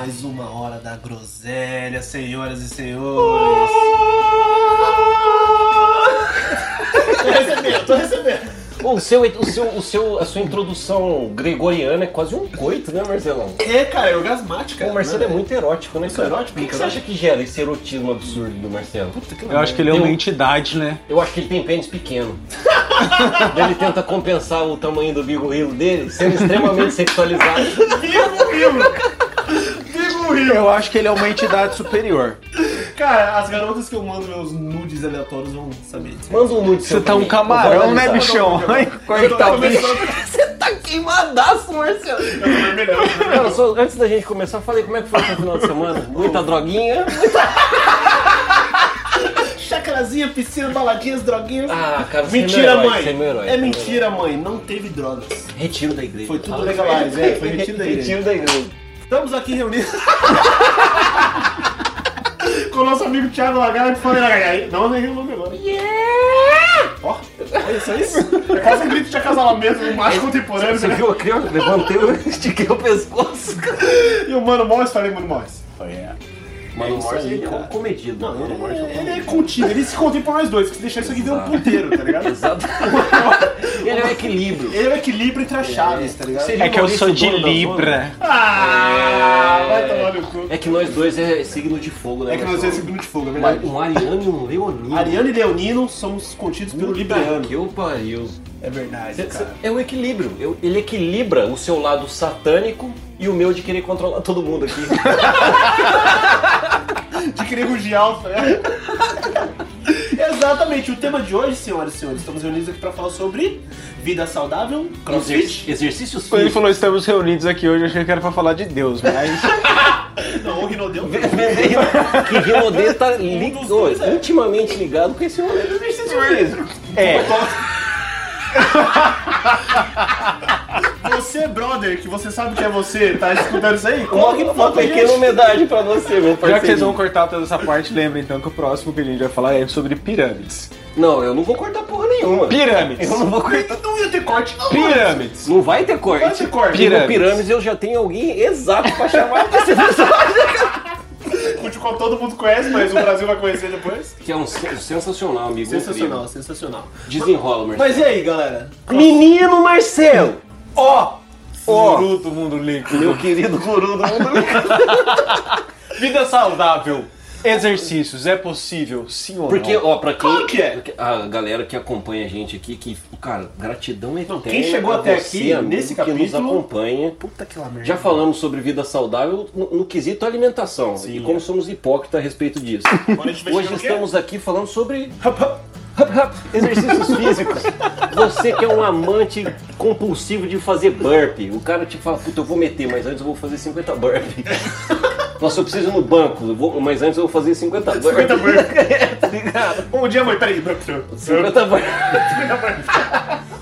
mais uma hora da groselha, senhoras e senhores. tô recebendo, tô recebendo. O seu, o seu, o seu, a sua introdução gregoriana é quase um coito, né, Marcelão? É, cara, é orgasmática. O Marcelo é muito erótico, né, Muito cara? erótico, O que, que você muito acha que gera esse erotismo absurdo do Marcelo? Eu acho que ele é uma Eu- entidade, né? Eu acho que ele tem pênis pequeno. Ele tenta compensar o tamanho do bigo rilo dele, sendo extremamente sexualizado. Vivo Rio! Eu acho que ele é uma entidade superior. Cara, as garotas que eu mando meus nudes aleatórios vão saber disso. Manda um nude Você tá um camarão, né, bichão? Eu tô Coitado. começando- Você tá queimadaço, Marcelo. Cara, só antes da gente começar, eu falei como é que foi o final de semana? Muita droguinha? Chacrazinha, piscina, baladinhas, droguinhas. Ah, cara, você é mentira, meu herói, mãe. você é meu herói, é você é meu mentira, mãe. Não teve drogas. Retiro da igreja. Foi tudo legalize, é, foi retiro da igreja. Retiro da igreja. Estamos aqui reunidos. Com o nosso amigo Thiago Lagarde. Falei, Lagarde. Não, nem o nome agora. Ó, é isso, é isso. É quase um grito de acasalamento do macho contemporâneo. Você né? viu aqui, ó? Levantei, eu estiquei o pescoço. E o Mano Morris, falei, Mano Morris. Mano, É Morris, aí, ele é um comedido. Não, Mano, Morris é um ele, ele é contido, ele se contém por nós dois, que se deixar isso aqui deu um ponteiro, tá ligado? Exato. Ele é o equilíbrio. Ele é o equilíbrio entre as chaves, tá ligado? Seria É que eu sou de Libra. Ah, vai tomar no cu. É que nós dois é signo de fogo, né? É que nós Marcelo? temos segundo de fogo, é verdade. um Ariano e um Leonino. Ariano e Leonino somos contidos pelo Libriano. Que eu pariu. É verdade, Cê- cê- cara. É o equilíbrio. Eu- Ele equilibra o seu lado satânico e o meu de querer controlar todo mundo aqui. De querer rugir alto, né? Exatamente, o tema de hoje, senhoras e senhores, estamos reunidos aqui pra falar sobre vida saudável, crossfit. Exerc- Exercícios Quando ele falou estamos reunidos aqui hoje, eu achei que era pra falar de Deus, mas. Não, o Rinodeu. que Rinodê tá li- Um dois, é. intimamente ligado com esse rolê do exercício físico. É. Você, brother, que você sabe que é você, tá escutando isso aí? Uma, Coloque uma pequena umidade pra você, meu Já que vocês parceiro. vão cortar toda essa parte, lembra então que o próximo que a gente vai falar é sobre pirâmides. Não, eu não vou cortar porra nenhuma. Pirâmides! Eu não vou cortar. Não ia ter corte, não. Pirâmides! Não vai ter corte. Vai ter corte. Pirâmides. Pirâmides eu já tenho alguém exato pra chamar desse episódio. Futebol todo mundo conhece, mas o Brasil vai conhecer depois. Que é um sen- sensacional, amigo. Sensacional, sensacional. Incrível. Desenrola, Marcelo. Mas e aí, galera? Menino Marcelo! Ó! Ó, Guru do mundo líquido. meu querido guru do mundo. Vida saudável. Exercícios, é possível? Sim ou Porque, não? ó, pra quem. Claro que é. A galera que acompanha a gente aqui, que, cara, gratidão eterna. quem chegou até aqui, nesse que nos capítulo- acompanha. Puta que merda. Já falamos sobre vida saudável no, no quesito alimentação Sim, e como é. somos hipócritas a respeito disso. Hoje estamos aqui falando sobre Hop, hop, exercícios físicos. Você que é um amante compulsivo de fazer burpee. O cara te fala, puta, eu vou meter, mas antes eu vou fazer 50 burpee. Nossa, eu preciso ir no banco, eu vou- mas antes eu vou fazer 50 burpee. 50 burpee. É, tá ligado? Bom dia, mãe. Peraí. 50 burpee.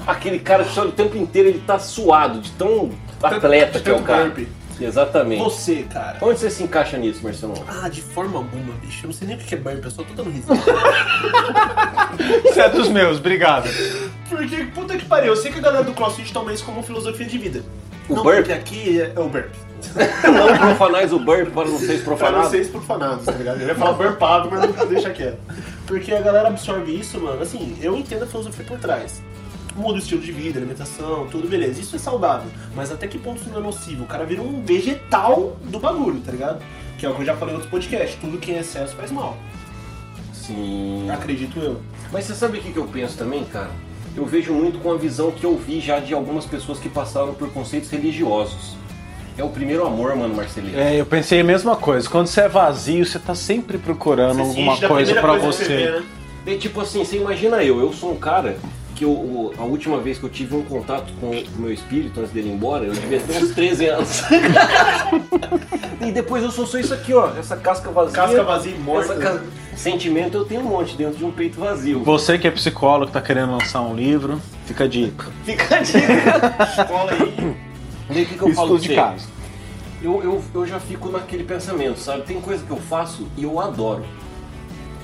Aquele cara que chora o tempo inteiro, ele tá suado de tão atleta que é o cara. burpee. Exatamente. Você, cara. Onde você se encaixa nisso, Marcelo? Ah, de forma alguma, bicho. Eu não sei nem o que é eu só tô dando risada. Isso é dos meus, obrigado. Porque, puta que pariu, eu sei que a galera do CrossFit toma isso como filosofia de vida. O não, burpee? porque aqui é, é o burpee. Não profanais o burpee para não ser Pra não profanado. ser profanados, tá ligado? Eu ia falar burpado, mas não deixa quieto. Porque a galera absorve isso, mano. Assim, eu entendo a filosofia por trás. Muda o estilo de vida, alimentação, tudo beleza. Isso é saudável. Mas até que ponto isso não é nocivo? O cara vira um vegetal do bagulho, tá ligado? Que é o que eu já falei em outros podcasts. Tudo que é excesso faz mal. Sim. Acredito eu. Mas você sabe o que eu penso também, cara? Eu vejo muito com a visão que eu vi já de algumas pessoas que passaram por conceitos religiosos. É o primeiro amor, mano, Marcelinho. É, eu pensei a mesma coisa. Quando você é vazio, você tá sempre procurando Você alguma coisa coisa que você. vê, né? É tipo assim, você imagina eu, eu sou um cara que eu, a última vez que eu tive um contato com o meu espírito antes dele ir embora, eu devia ter uns 13 anos. e depois eu sou só isso aqui, ó, essa casca vazia. Casca vazia e morta. Essa ca- Sentimento eu tenho um monte dentro de um peito vazio. Você que é psicólogo, tá querendo lançar um livro, fica a dica. Fica a dica. Escola aí. E o que, que eu falo Estudo de caso. Eu, eu, eu já fico naquele pensamento, sabe? Tem coisa que eu faço e eu adoro.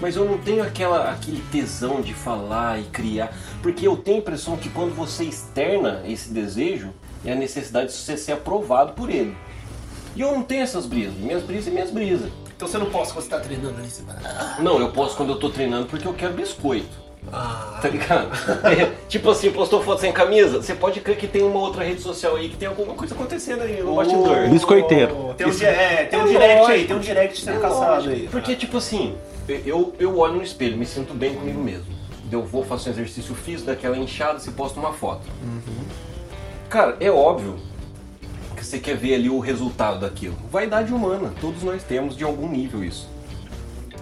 Mas eu não tenho aquela, aquele tesão de falar e criar. Porque eu tenho a impressão que quando você externa esse desejo, é a necessidade de você ser aprovado por ele. E eu não tenho essas brisas. Minhas brisas é minhas brisas. Então você não posta quando você tá treinando ali. Você vai... Não, eu posto quando eu tô treinando porque eu quero biscoito. Ah, Tá ligado? É, tipo assim, postou foto sem camisa, você pode crer que tem uma outra rede social aí que tem alguma coisa acontecendo aí no bastidor. Biscoiteiro. Tem um, é, tem um É direct aí, tem um direct sendo É caçado lógico. aí. Porque, tipo assim, eu, eu olho no espelho, me sinto bem comigo mesmo. Eu vou, faço um exercício físico, daquela inchada, se posto uma foto. Cara, é óbvio que você quer ver ali o resultado daquilo. Vaidade humana, todos nós temos de algum nível isso.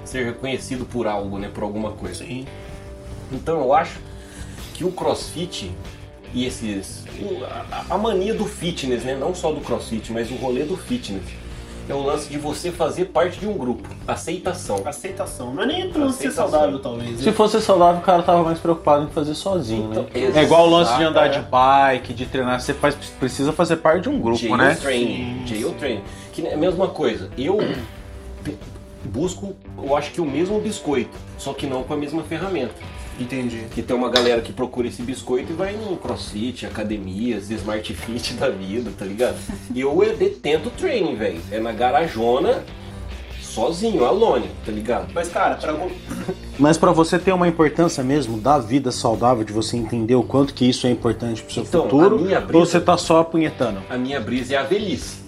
Ser reconhecido por algo, né, por alguma coisa. Sim. Então eu acho que o crossfit e esses. a mania do fitness, né? Não só do crossfit, mas o rolê do fitness. É o lance de você fazer parte de um grupo. Aceitação. Aceitação. Não é nem pra ser Aceitação. saudável, talvez. Se né? fosse saudável, o cara tava mais preocupado em fazer sozinho, né? Então, É igual o lance de andar é. de bike, de treinar. Você faz, precisa fazer parte de um grupo, Jail né? training. Jail training. Que é a mesma coisa. Eu busco, eu acho que o mesmo biscoito, só que não com a mesma ferramenta. Entendi. Que tem uma galera que procura esse biscoito e vai no crossfit, academias, smart fit da vida, tá ligado? E eu detento o training, velho. É na garajona, sozinho, alone, tá ligado? Mas, cara, pra algum... Mas pra você ter uma importância mesmo da vida saudável, de você entender o quanto que isso é importante pro seu Então, futuro, a minha brisa- ou você tá só apunhetando? A minha brisa é a velhice.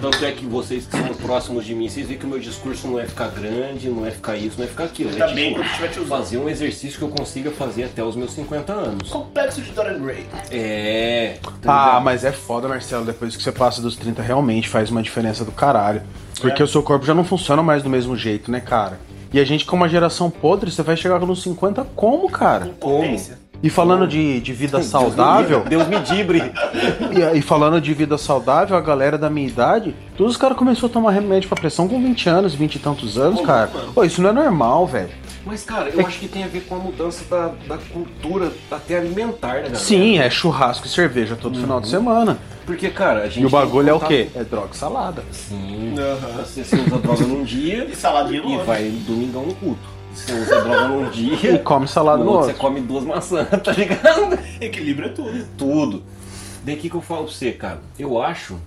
Tanto é que vocês que são próximos de mim, vocês veem que o meu discurso não é ficar grande, não é ficar isso, não é ficar aquilo. Tá é bem tipo, quando te fazer um exercício que eu consiga fazer até os meus 50 anos. Complexo de Dorian Gray. É. tá Ah, mas é foda, Marcelo. Depois que você passa dos 30, realmente faz uma diferença do caralho. Porque É. o seu corpo já não funciona mais do mesmo jeito, né, cara? E a gente, com uma geração podre, você vai chegar nos 50 como, cara? Potência. E falando de, de vida saudável, Deus me dibre. e, e falando de vida saudável, a galera da minha idade, todos os caras começaram a tomar remédio pra pressão com 20 anos, 20 e tantos anos, Pô, cara. mano. Pô, isso não é normal, velho. Mas, cara, eu acho que tem a ver com a mudança da, da cultura até alimentar da galera. Sim, é churrasco e cerveja todo final de semana. Porque, cara, a gente. E o bagulho é o quê? É droga e salada. Sim. Aham. Você, você usa droga num dia E saladinha no e outro. vai domingão no culto. Você usa droga num dia E come salada no outro você come duas maçãs, tá ligado? Equilíbrio é tudo. Tudo. Daí que que eu falo pra você, cara? Eu acho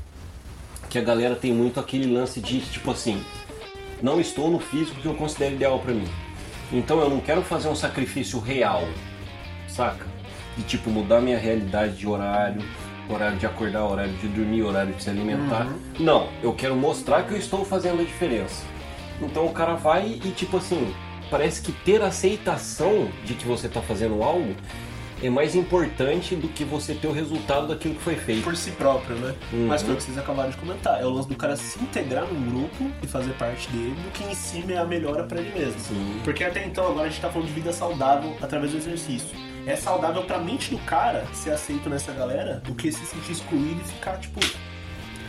que a galera tem muito aquele lance de, tipo assim, não estou no físico que eu considero ideal pra mim. Então eu não quero fazer um sacrifício real, saca? De tipo mudar minha realidade de horário, horário de acordar, horário de dormir, horário de se alimentar. Não, eu quero mostrar que eu estou fazendo a diferença. Então o cara vai e tipo assim, parece que ter aceitação de que você tá fazendo algo é mais importante do que você ter o resultado daquilo que foi feito. Por si próprio, né? Uhum. Mas foi o que vocês acabaram de comentar. É o lance do cara se integrar num grupo e fazer parte dele, do que em cima é a melhora pra ele mesmo. Sim. Porque até então, agora a gente tá falando de vida saudável através do exercício. É saudável pra mente do cara ser aceito nessa galera do que se sentir excluído e ficar, tipo,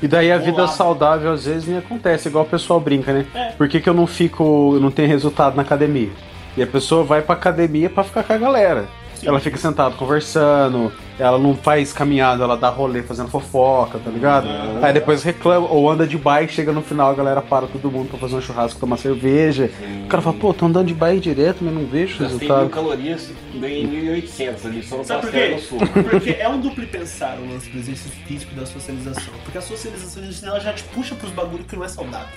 E daí a Vamos vida saudável às vezes nem acontece, igual o pessoal brinca, né? É. Por que, que eu não fico, não tenho resultado na academia? E a pessoa vai pra academia pra ficar com a galera. Sim. Ela fica sentada conversando, ela não faz caminhada, ela dá rolê fazendo fofoca, tá ligado? Aí depois reclama, ou anda de bike, chega no final, a galera para todo mundo pra fazer um churrasco, tomar cerveja. O cara fala, pô, tô andando de bike direto, mas não vejo mil resultado. calorias, ganhei 1.800 ali, só no Sabe por quê? Porque é um duplo pensar o lance do exercício físico da socialização. Porque a socialização ela já te puxa pros bagulhos que não é saudável.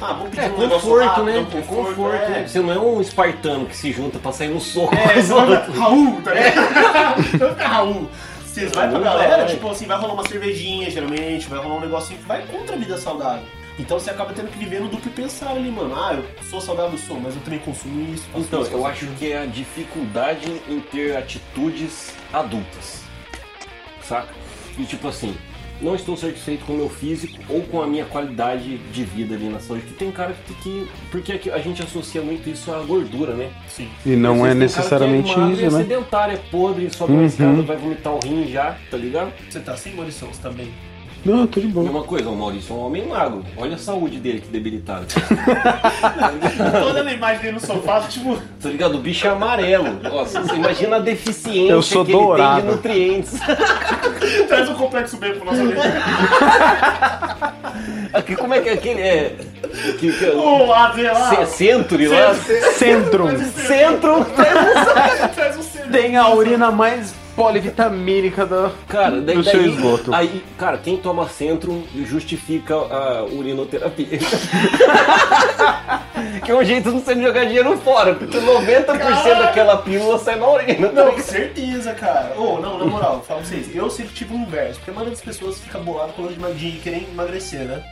Ah, vamos pedir É um conforto, rápido, né? um É conforto, é. né? Você não é um espartano que se junta pra sair no soco É, você vai. Raul, tá ligado? Ficar Raul. Você vai pra galera, tipo assim, vai rolar uma cervejinha, geralmente, vai rolar um negocinho que vai contra a vida saudável. Então você acaba tendo que viver no duplo pensar ali, mano. Ah, eu sou saudável, sou, mas eu também consumo isso. Então, isso, eu acho que é a dificuldade em ter atitudes adultas. Saca? E tipo assim, não estou satisfeito com o meu físico ou com a minha qualidade de vida ali na saúde. Que tem cara que. que porque aqui a gente associa muito isso à gordura, né? Sim. E não é cara que necessariamente magro e isso, é né? sedentário, é podre, sobe uma Uhum. escada, vai vomitar o rim já, tá ligado? Você tá? Você tá bem? Não, tô de boa. Mesma coisa, o Maurício é um homem magro. Olha a saúde dele que debilitada. Toda a imagem dele no sofá, tipo, Tá ligado? O bicho é amarelo. Nossa, você imagina a deficiência Eu sou que ele tem dourado. de nutrientes. traz um complexo B pro nosso amigo. Aqui, como é que é aquele. É, que, que, O AD lá. Ce- Century lá. Centro. Centro. Traz um centro. Tem a urina mais polivitamínica do, Cara, daí, do seu daí- esgoto. Aí, cara, quem toma centro justifica a urinoterapia. que é um jeito de você não jogar dinheiro fora, porque 90% daquela pílula sai na urina. Não, com certeza, cara. Ô, não, na moral, vou falar pra vocês. Eu sempre tive o inverso, porque a maioria das pessoas fica bolada com o de, querer emagrecer, né?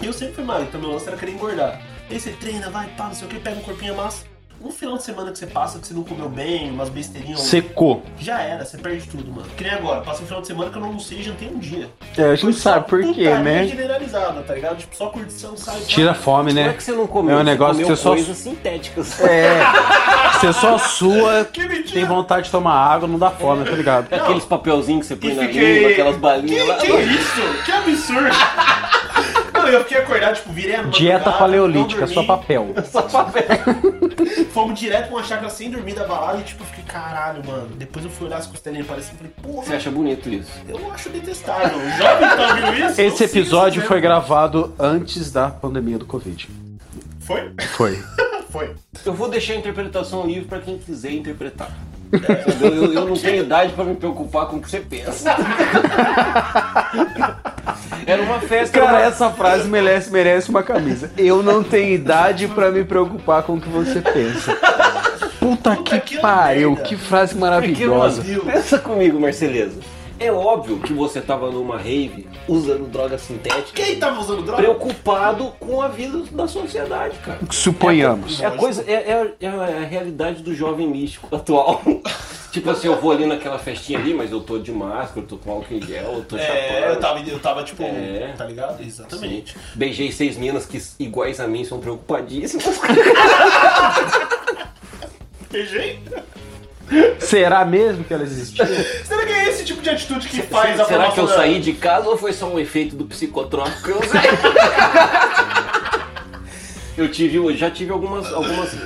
E eu sempre fui magro, então meu lance era querer engordar. Aí você treina, vai, pá, não sei o que, pega um corpinho a massa. Um final de semana que você passa que você não comeu bem, umas besteirinhas, Secou. já era, você perde tudo, mano. Que nem agora, passa um final de semana que eu não almocei e jantei um dia. É, a gente sabe por quê, né? generalizada, tá ligado? Tipo, só curtição, sai. Tira a fome, Como é né? que você não comeu? É um Você negócio comeu que você só- coisas sintéticas. É. Você só sua, Que mentira! tem vontade de tomar água, não dá fome, tá ligado? Aqueles papelzinhos que você põe E na fiquei- língua, aquelas balinhas Que, lá. que isso? Que absurdo! Não, eu fiquei acordado, tipo, virei a Dieta madrugada, paleolítica, só papel. Só papel. Fomos direto pra uma chácara sem dormir da balada e tipo, eu fiquei, caralho, mano. Depois eu fui olhar as costelinhas pareciam e falei, porra, Você acha bonito isso? eu acho detestável. O jovem tá ouvindo isso? Esse episódio foi gravado antes da pandemia do Covid. Foi? Foi. Foi. Eu vou deixar a interpretação livre pra quem quiser interpretar. Sabe, Eu, eu- eu não tenho idade pra me preocupar com o que você pensa. Era uma festa. Cara, uma- essa frase merece, merece uma camisa. Eu não tenho idade pra me preocupar com o que você pensa. Puta Puta que que pariu, merda. que frase maravilhosa. pensa comigo, Marceleza. É óbvio que você tava numa rave usando droga sintética, Quem tava usando droga? preocupado com a vida da sociedade, cara. Suponhamos. É a coisa, é, é- é a realidade do jovem místico atual. tipo assim, eu vou ali naquela festinha ali, mas eu tô de máscara, eu tô com álcool em gel, eu tô É, chapando. eu tava, eu tava tipo, É. tá ligado? Exatamente. Beijei seis minas que iguais a mim são preocupadíssimas. Beijei? Será mesmo que ela existiu? Será que é esse tipo de atitude que faz a Será que eu da- saí de casa ou foi só um efeito do psicotrópico eu usei? Eu tive, eu já tive algumas, algumas.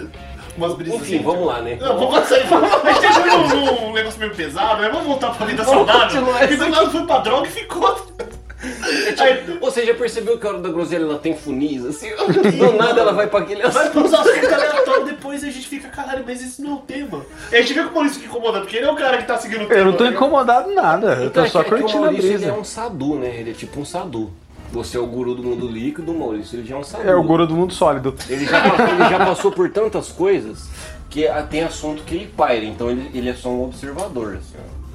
Umas brisas Enfim, assim? vamos lá, né? Não, vamos aí. A gente chegou num, num negócio meio pesado, né? Vamos voltar pra vida Vamos saudável. E do nada foi pra droga e ficou. Aí, Você já percebeu que a hora da groselha ela tem funis, assim? Do nada ela vai pra aquele vai assunto. pros assuntos aleatórios depois e a gente fica, caralho, mas esse não é o tema. E a gente vê que o Maurício fica incomodado, porque ele é o cara que tá seguindo o tema. Eu não tô né? incomodado nada. Eu tô Então, é só que- é que o curtindo a Maurício, ele brisa. é um sadu, né? Ele é tipo um sadu. Você é o guru do mundo líquido, o Maurício ele já é um sadu. É o guru do mundo sólido. Ele já, passou, ele já passou por tantas coisas que tem assunto que ele paira, então ele, ele é só um observador. Assim, ó.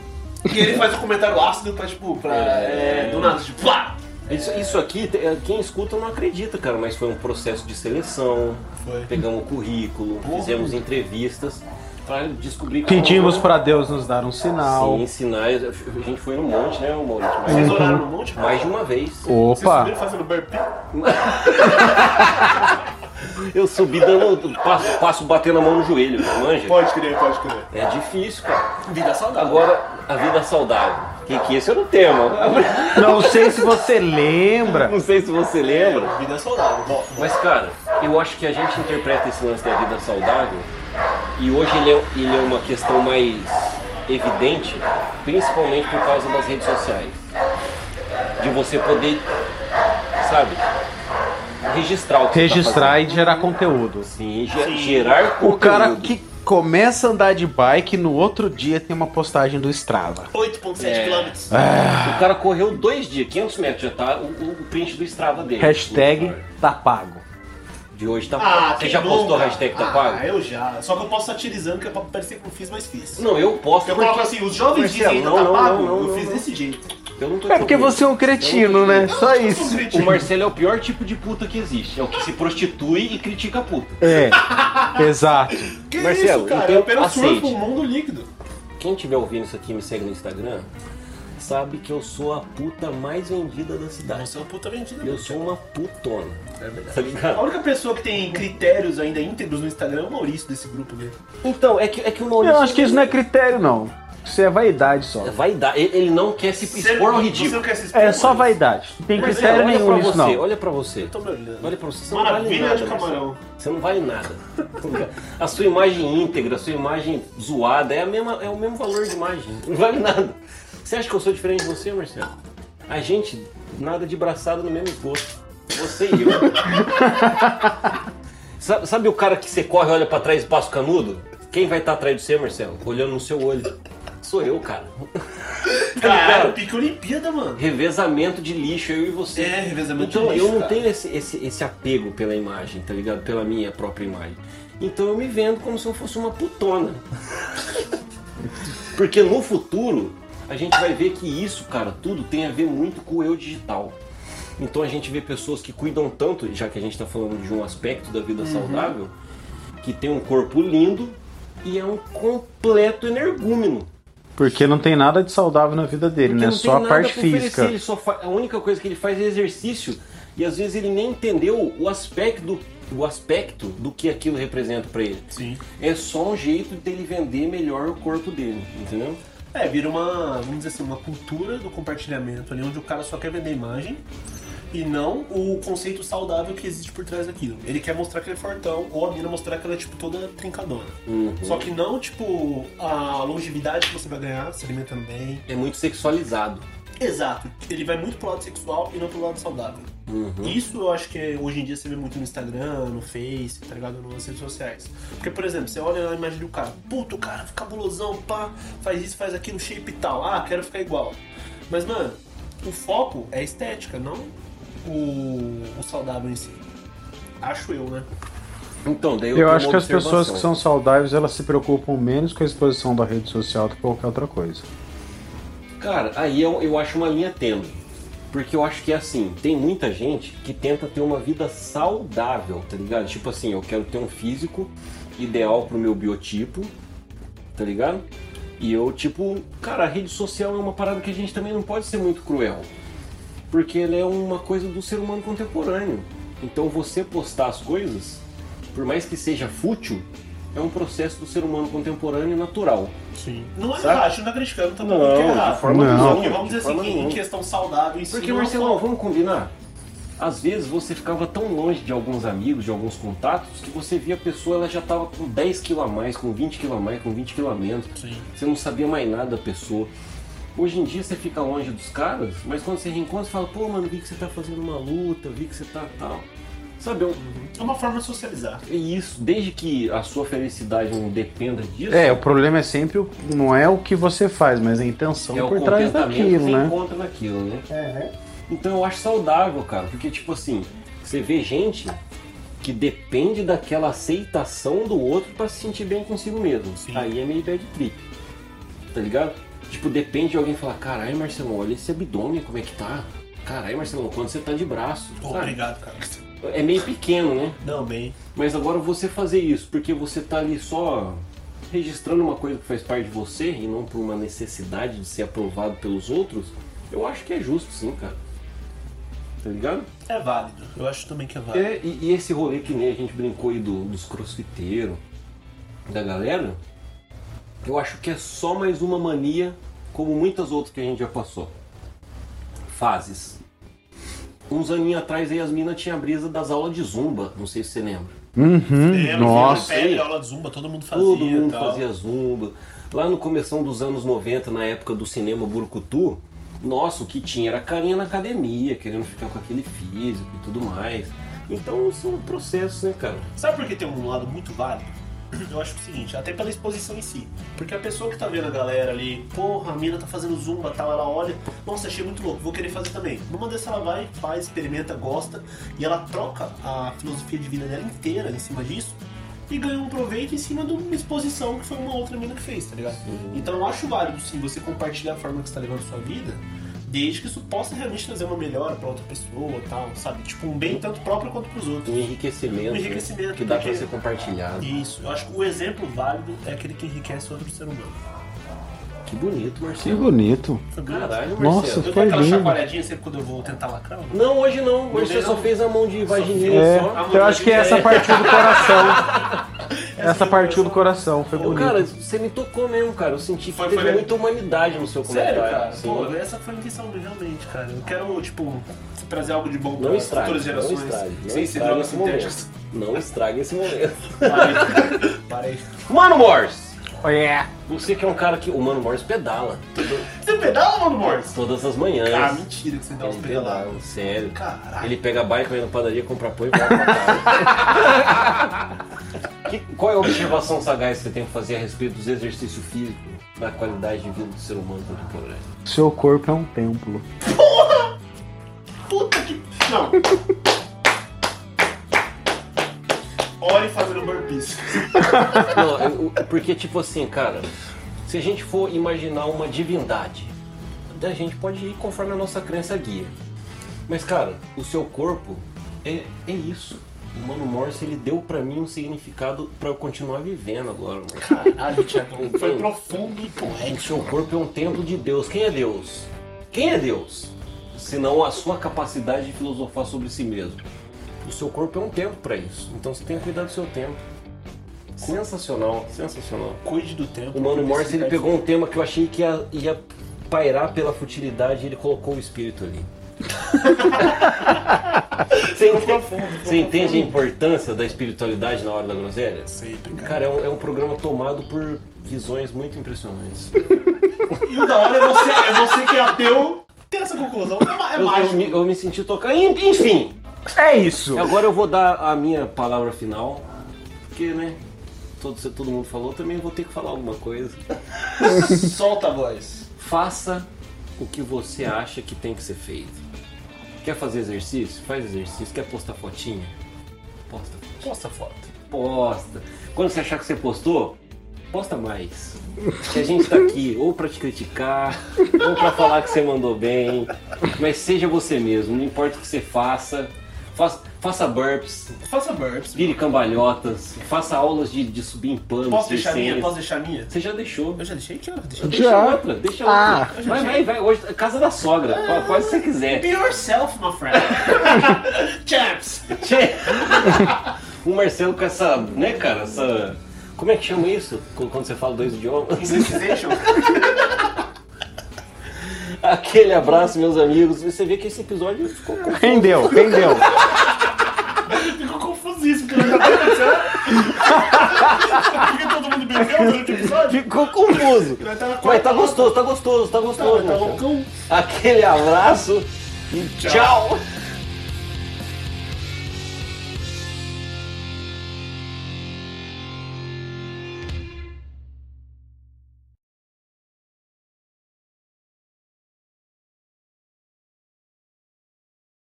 E ele faz um comentário ácido pra, tipo, pra. É. É, do nada, tipo, pá! Isso, isso aqui, eh, quem escuta não acredita, cara, mas foi um processo de seleção. Foi. Pegamos o currículo, Porra. fizemos entrevistas pra descobrir Pedimos como- pra Deus nos dar um sinal. Sim, sinais. A gente foi no monte, né, Maurício? Vocês Mais, oraram no monte? mais de uma vez. Vocês Opa! subiram fazendo burpee? Eu subi dando passo, passo batendo a mão no joelho, manja? Pode crer, pode crer. É difícil, cara. Vida saudável. Agora, a vida saudável. Que, que esse era o tema. Não sei se você lembra. Não sei se você lembra. Vida saudável. Bom, Mas, cara, eu acho que a gente interpreta esse lance da vida saudável e hoje ele é, ele é uma questão mais evidente, principalmente por causa das redes sociais. De você poder, sabe, registrar o que Registrar você e gerar conteúdo. tá. Sim, ge- gerar O cara conteúdo. que começa a andar de bike, no outro dia tem uma postagem do Strava. 8,7 É. quilômetros. O cara correu dois dias, 500 metros, já tá o, o- o print do Strava dele. Hashtag tá pago. De hoje tá Ah, Você já bom, postou a hashtag tá ah, pago? eu já. Só que eu posso satirizando, que é pra parecer que eu fiz, mas fiz. Não, eu posto Eu porque- coloco assim, os jovens dizem ainda não, tá não, pago, não, não, eu fiz não. desse jeito. Eu não tô É porque você é um cretino, né? Só isso. O Marcelo é o pior tipo de puta que existe. É o que se prostitui e critica a puta. É, exato. Que Marcelo, isso, cara? então eu apenas aceite. surfo o mundo líquido. Quem estiver ouvindo isso aqui e me segue no Instagram, sabe que eu sou a puta mais vendida da cidade. Você é uma puta vendida. Eu sou uma putona. É verdade. Tá A ligado? única pessoa que tem critérios ainda íntegros no Instagram é o Maurício desse grupo mesmo. Então, é que, é que o Maurício. Eu acho que isso não é critério, não. Isso é vaidade só. Vai dar. Ele, ele não quer se expor ao ridículo. se expor, É só vaidade. Não tem critério nenhum nisso, não. olha pra você. Tô me olhando. Olha pra você, você não vale Maravilha nada. de camarão. Você não vale nada. A sua imagem íntegra, a sua imagem zoada é, a mesma, é o mesmo valor de imagem. Não vale nada. Você acha que eu sou diferente de você, Marcelo? A gente, nada de braçada no mesmo esgoto. Você e eu. sabe, sabe o cara que você corre, olha pra trás e passa o canudo? Quem vai estar atrás de você, Marcelo? Olhando no seu olho. Sou eu, cara. Cara, pique Olimpíada, mano. Revezamento de lixo, eu e você. É, revezamento então, de lixo, eu não cara. tenho esse, esse, esse apego pela imagem, tá ligado? Pela minha própria imagem. Então eu me vendo como se eu fosse uma putona. Porque no futuro, a gente vai ver que isso, cara, tudo tem a ver muito com o eu digital. Então a gente vê pessoas que cuidam tanto, já que a gente tá falando de um aspecto da vida Uhum. saudável, que tem um corpo lindo e é um completo energúmeno. Porque não tem nada de saudável na vida dele, Porque né? não Só a tem parte física. ele só fa- A única coisa que ele faz é exercício. E às vezes ele nem entendeu o aspecto do, o aspecto do que aquilo representa pra ele. Sim. É só um jeito dele vender melhor o corpo dele, entendeu? É, vira uma, vamos dizer assim, uma cultura do compartilhamento ali, onde o cara só quer vender imagem e não o conceito saudável que existe por trás daquilo. Ele quer mostrar que ele é fortão, ou a mina mostrar que ela é, tipo, toda trincadona. Uhum. Só que não, tipo, a longevidade que você vai ganhar se alimentando bem. É muito sexualizado. Exato. Ele vai muito pro lado sexual e não pro lado saudável. Uhum. Isso eu acho que hoje em dia você vê muito no Instagram, no Face, tá ligado? Nas redes sociais. Porque, por exemplo, você olha a imagem do cara, puto, o cara fica cabulosão, pá, faz isso, faz aquilo, shape e tal. Ah, quero ficar igual. Mas, mano, o foco é a estética, não o, o saudável em si. Acho eu, né? Então, daí eu, Eu acho que as pessoas que são saudáveis, elas se preocupam menos com a exposição da rede social do que qualquer outra coisa. Cara, aí eu, eu acho uma linha tênue. Porque eu acho que é assim, tem muita gente que tenta ter uma vida saudável, tá ligado? Tipo assim, eu quero ter um físico ideal pro meu biotipo, tá ligado? E eu, tipo, cara, a rede social é uma parada que a gente também não pode ser muito cruel. Porque ela é uma coisa do ser humano contemporâneo. Então você postar as coisas, por mais que seja fútil, é um processo do ser humano contemporâneo natural. Sim. Não é Sabe? errado, não tá criticando também Não, que é de errado. forma Não, nenhuma, porque vamos de dizer assim, que em questão saudável si. Porque, não é Marcelão, vamos combinar? Às vezes você ficava tão longe de alguns amigos, de alguns contatos, que você via a pessoa, ela já tava com 10 kg a mais, com 20 kg a mais, com 20 kg a menos. Sim. Você não sabia mais nada da pessoa. Hoje em dia você fica longe dos caras, mas quando você reencontra, você fala, pô, mano, vi que você tá fazendo uma luta, vi que você tá tal. Sabe, eu- É uma forma de socializar. é isso, desde que a sua felicidade não dependa disso, É, o problema é sempre, o- não é o que você faz, mas a intenção é o por trás daquilo, que você né? encontra naquilo, né? Então eu acho saudável, cara, porque tipo assim, você vê gente que depende daquela aceitação do outro pra se sentir bem consigo mesmo. Sim. Aí é meio bad trip. Tá ligado? Tipo, depende de alguém falar, caralho, Marcelo, olha esse abdômen como é que tá. Caralho, Marcelo, quando você tá de braço. Obrigado, cara. É meio pequeno, né? Não, bem. Mas agora você fazer isso, porque você tá ali só registrando uma coisa que faz parte de você e não por uma necessidade de ser aprovado pelos outros, eu acho que é justo sim, cara. Tá ligado? É válido. Eu acho também que é válido. É, e, e esse rolê que nem a gente brincou aí do- dos crossfiteiros, da galera, eu acho que é só mais uma mania, como muitas outras que a gente já passou. Fases. Uns aninhos atrás aí as minas tinham a brisa das aulas de zumba, não sei se você lembra. Uhum, Lembra, nossa. Pele, aula de zumba, todo mundo fazia. Todo mundo tal. fazia zumba. Lá no começo dos anos 90, na época do cinema Burucutu, nossa, o que tinha era carinha na academia, querendo ficar com aquele físico e tudo mais. Então são processos, né, cara? Sabe por que tem um lado muito válido? Eu acho o seguinte, até pela exposição em si. Porque a pessoa que tá vendo a galera ali, porra, a mina tá fazendo zumba tal, ela olha, nossa, achei muito louco, vou querer fazer também. Numa dessas ela vai, faz, experimenta, gosta, e ela troca a filosofia de vida dela inteira em cima disso e ganha um proveito em cima de uma exposição que foi uma outra mina que fez, tá ligado? Então eu acho válido sim você compartilhar a forma que você tá levando a sua vida, desde que isso possa realmente trazer uma melhora pra outra pessoa e tal, sabe? Tipo, um bem tanto próprio quanto pros outros. Um enriquecimento, Um enriquecimento, que dá pra porque- ser compartilhado. Isso, eu acho que o exemplo válido é aquele que enriquece outro ser humano. Que bonito, Que Marcelo. bonito. Foi bonito. Caralho, Nossa, Marcelo. Dou Foi aquela lindo. chacoalhadinha sempre quando eu vou tentar lacrar. Não, hoje não. Hoje Não você só fez a mão de vagininha É, só. eu acho que essa partiu do coração. Essa partiu do coração, foi bonito. cara, você me tocou mesmo, cara. Eu senti que Foi- teve foi- muita humanidade no seu Sério, comentário. cara? Sim. Pô, essa foi a intenção realmente, cara. Eu quero, tipo, trazer algo de bom Não para estrague, futuras não gerações. estrague, não sem ser drogas esse momento. sintéticas. Não estrague esse momento. Parei. Parei. Mano Morse! Oh, yeah. Você que é um cara que. O Mano Morse pedala. Você pedala, mano, Morse? Todas as manhãs. Ah, mentira que você dá uns pedaladas. pedala, sério. Caralho. Ele pega a bike, vai na padaria, compra pão e volta pra casa. Que- qual é a observação sagaz que você tem que fazer a respeito dos exercícios físicos? na qualidade de vida do ser humano contemporâneo. Seu corpo é um templo. Puta que. Não. Ore fazendo burpees. Não, eu- porque tipo assim, cara, se a gente for imaginar uma divindade, a gente pode ir conforme a nossa crença guia. Mas cara, o seu corpo é, é isso. O Mano Morse ele deu pra mim um significado pra eu continuar vivendo agora. Mano. Caralho, Thiago. Foi profundo e O poético. seu corpo é um templo de Deus. Quem é Deus? Quem é Deus? Senão a sua capacidade de filosofar sobre si mesmo. O seu corpo é um templo pra isso. Então você tem que cuidar do seu tempo. Sensacional, sensacional. Cuide do tempo. O Mano Morse ele pegou um tema que eu achei que ia, ia pairar pela futilidade e ele colocou o espírito ali. Você entende, você entende a importância da espiritualidade na hora da groselha? Sempre, cara. Cara, é um, é um programa tomado por visões muito impressionantes. E o da hora é você, é você que é ateu ter essa conclusão. É, ma- é Eu, eu mágico. me, eu me senti tocado. Enfim, É isso. agora eu vou dar a minha palavra final. Porque, né? Todo, todo mundo falou, também vou ter que falar alguma coisa. Solta a voz. Faça o que você acha que tem que ser feito. Quer fazer exercício? Faz exercício. Quer postar fotinha? Posta. Posta foto. Posta. Quando você achar que você postou, posta mais. Que a gente tá aqui ou pra te criticar, ou pra falar que você mandou bem. Mas seja você mesmo, não importa o que você faça. Faça, faça burps, Faça burps. vire cambalhotas, faça aulas de, de subir em pano. Posso deixar minha? Posso deixar minha? Você já deixou. Eu já deixei ó. Deixa Deixa Já. outra, deixa Ah. outra. Vai, vai, vai. Hoje é casa da sogra. Fa- Faz o que você quiser. Be yourself, my friend. Chaps. O Marcelo com essa, né, cara, essa. Como é que chama isso? Quando você fala dois idiomas? Indecization. Aquele abraço, meus amigos. Você vê que esse episódio ficou com. Rendeu, rendeu. Porque todo mundo bebeu durante o episódio. Ficou confuso. Tava Mas tá gostoso, tá gostoso, tá gostoso. Tá Marcelo. loucão. Aquele abraço e tchau.